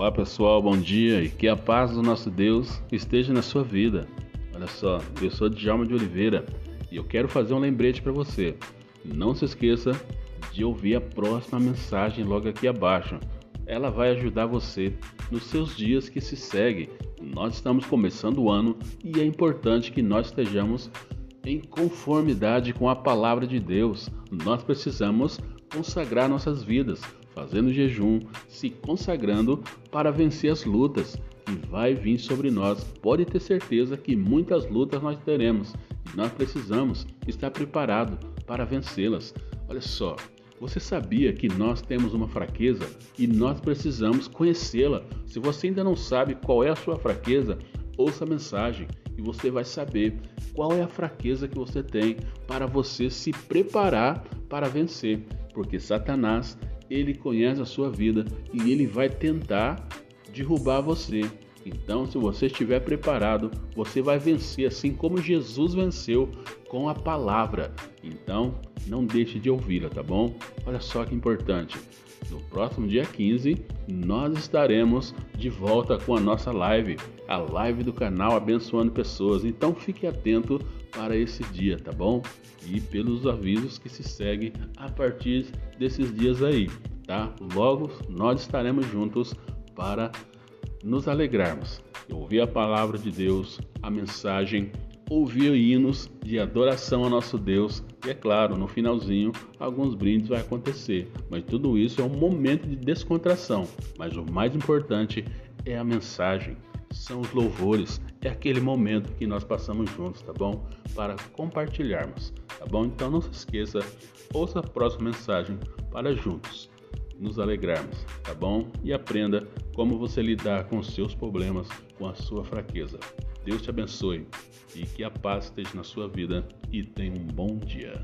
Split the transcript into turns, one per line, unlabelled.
Olá pessoal, bom dia e que a paz do nosso Deus esteja na sua vida. Olha só, eu sou Djalma de Oliveira e eu quero fazer um lembrete para você. Não se esqueça de ouvir a próxima mensagem logo aqui abaixo. Ela vai ajudar você nos seus dias que se seguem. Nós estamos começando o ano e é importante que nós estejamos em conformidade com a palavra de Deus. Nós precisamos consagrar nossas vidas fazendo jejum, se consagrando para vencer as lutas que vai vir sobre nós. Pode ter certeza que muitas lutas nós teremos e nós precisamos estar preparados para vencê-las. Olha só, você sabia que nós temos uma fraqueza e nós precisamos conhecê-la? Se você ainda não sabe qual é a sua fraqueza, ouça a mensagem e você vai saber qual é a fraqueza que você tem para você se preparar para vencer, porque Satanás ele conhece a sua vida e ele vai tentar derrubar você. Então, se você estiver preparado, você vai vencer assim como Jesus venceu com a palavra. Então, não deixe de ouvi-la, tá bom? Olha só que importante. No próximo dia 15, nós estaremos de volta com a nossa live, a live do canal Abençoando Pessoas. Então, fique atento para esse dia, tá bom? E pelos avisos que se seguem a partir desses dias aí, tá? Logo nós estaremos juntos para nos alegrarmos. Ouvir a palavra de Deus, a mensagem, ouvir hinos de adoração ao nosso Deus. E é claro, no finalzinho, alguns brindes vai acontecer. Mas tudo isso é um momento de descontração. Mas o mais importante é a mensagem são os louvores, é aquele momento que nós passamos juntos, tá bom? Para compartilharmos, tá bom? Então não se esqueça, ouça a próxima mensagem para juntos nos alegrarmos, tá bom? E aprenda como você lidar com os seus problemas, com a sua fraqueza. Deus te abençoe e que a paz esteja na sua vida e tenha um bom dia.